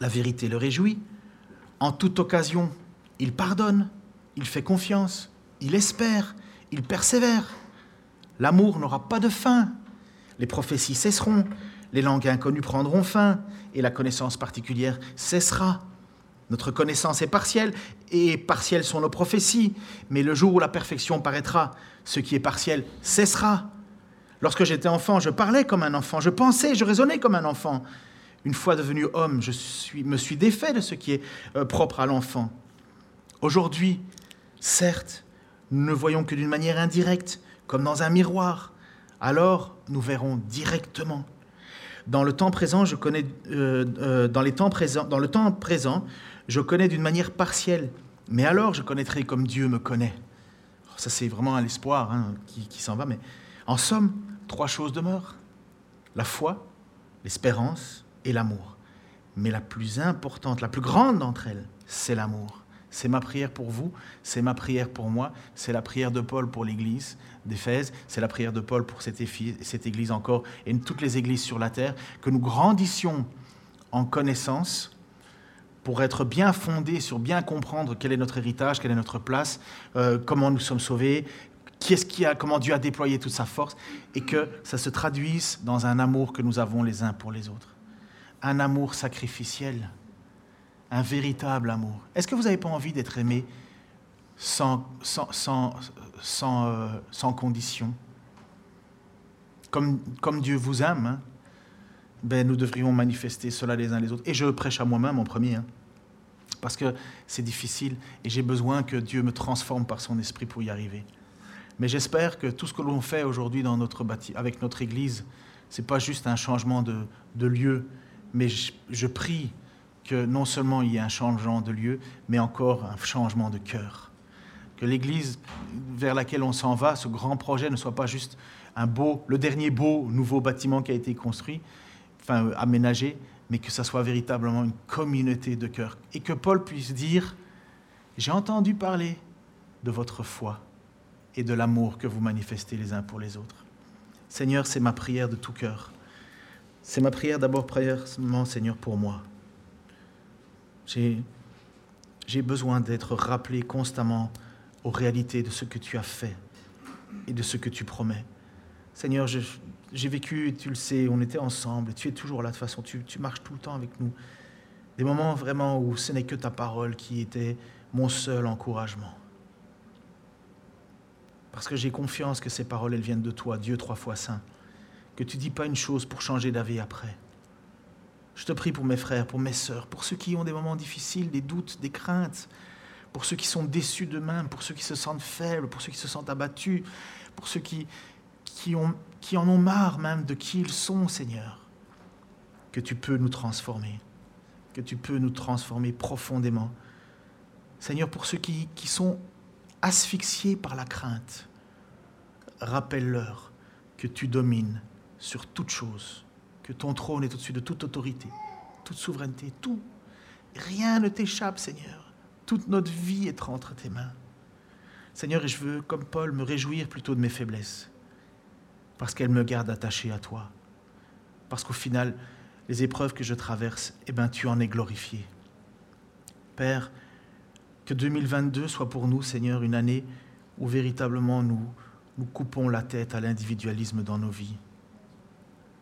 la vérité le réjouit. En toute occasion, il pardonne, il fait confiance, il espère, il persévère. L'amour n'aura pas de fin. Les prophéties cesseront, les langues inconnues prendront fin, et la connaissance particulière cessera. Notre connaissance est partielle, et partielles sont nos prophéties, mais le jour où la perfection paraîtra, ce qui est partiel cessera. Lorsque j'étais enfant, je parlais comme un enfant, je pensais, je raisonnais comme un enfant. Une fois devenu homme, je me suis défait de ce qui est euh, propre à l'enfant. Aujourd'hui, certes, nous ne voyons que d'une manière indirecte, comme dans un miroir. Alors, nous verrons directement. Dans le temps présent, je connais, euh, euh, dans, le temps présent, je connais d'une manière partielle, mais alors je connaîtrai comme Dieu me connaît. Ça, c'est vraiment un espoir hein, qui, qui s'en va, mais en somme, trois choses demeurent la foi, l'espérance et l'amour. Mais la plus importante, la plus grande d'entre elles, c'est l'amour. C'est ma prière pour vous, c'est ma prière pour moi, c'est la prière de Paul pour l'Église d'Éphèse, c'est la prière de Paul pour cette, Église encore et toutes les églises sur la terre, que nous grandissions en connaissance pour être bien fondés sur bien comprendre quel est notre héritage, quelle est notre place, euh, comment nous sommes sauvés, quest qui a, comment Dieu a déployé toute sa force, et que ça se traduise dans un amour que nous avons les uns pour les autres. Un amour sacrificiel un véritable amour. Est-ce que vous n'avez pas envie d'être aimé sans, sans, sans, sans, euh, sans condition? Comme, comme, Dieu vous aime, hein, ben, nous devrions manifester cela les uns les autres. Et je prêche à moi-même en premier, hein, parce que c'est difficile et j'ai besoin que Dieu me transforme par son esprit pour y arriver. Mais j'espère que tout ce que l'on fait aujourd'hui dans notre avec notre Église, ce n'est pas juste un changement de, de lieu, mais je, je prie que non seulement il y ait un changement de lieu, mais encore un changement de cœur. Que l'Église vers laquelle on s'en va, ce grand projet, ne soit pas juste un beau, le dernier beau nouveau bâtiment qui a été construit, enfin aménagé, mais que ça soit véritablement une communauté de cœur. Et que Paul puisse dire, j'ai entendu parler de votre foi et de l'amour que vous manifestez les uns pour les autres. Seigneur, c'est ma prière de tout cœur. C'est ma prière d'abord, premièrement, Seigneur, pour moi. J'ai besoin d'être rappelé constamment aux réalités de ce que tu as fait et de ce que tu promets. Seigneur, j'ai vécu, tu le sais, on était ensemble, tu es toujours là de toute façon, tu, marches tout le temps avec nous. Des moments vraiment où ce n'est que ta parole qui était mon seul encouragement. Parce que j'ai confiance que ces paroles, elles viennent de toi, Dieu trois fois saint. Que tu dis pas une chose pour changer d'avis après. Je te prie pour mes frères, pour mes sœurs, pour ceux qui ont des moments difficiles, des doutes, des craintes, pour ceux qui sont déçus d'eux-mêmes, pour ceux qui se sentent faibles, pour ceux qui se sentent abattus, pour ceux qui, en ont marre même de qui ils sont, Seigneur. Que tu peux nous transformer, que tu peux nous transformer profondément. Seigneur, pour ceux qui, qui sont asphyxiés par la crainte, rappelle-leur que tu domines sur toute chose que ton trône est au-dessus de toute autorité, toute souveraineté, tout. Rien ne t'échappe, Seigneur. Toute notre vie est entre tes mains. Seigneur, et je veux, comme Paul, me réjouir plutôt de mes faiblesses, parce qu'elles me gardent attaché à toi. Parce qu'au final, les épreuves que je traverse, eh ben, tu en es glorifié. Père, que 2022 soit pour nous, Seigneur, une année où véritablement nous, nous coupons la tête à l'individualisme dans nos vies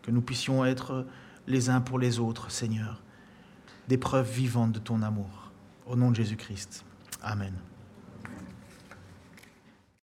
que nous puissions être les uns pour les autres, Seigneur, des preuves vivantes de ton amour. Au nom de Jésus-Christ. Amen.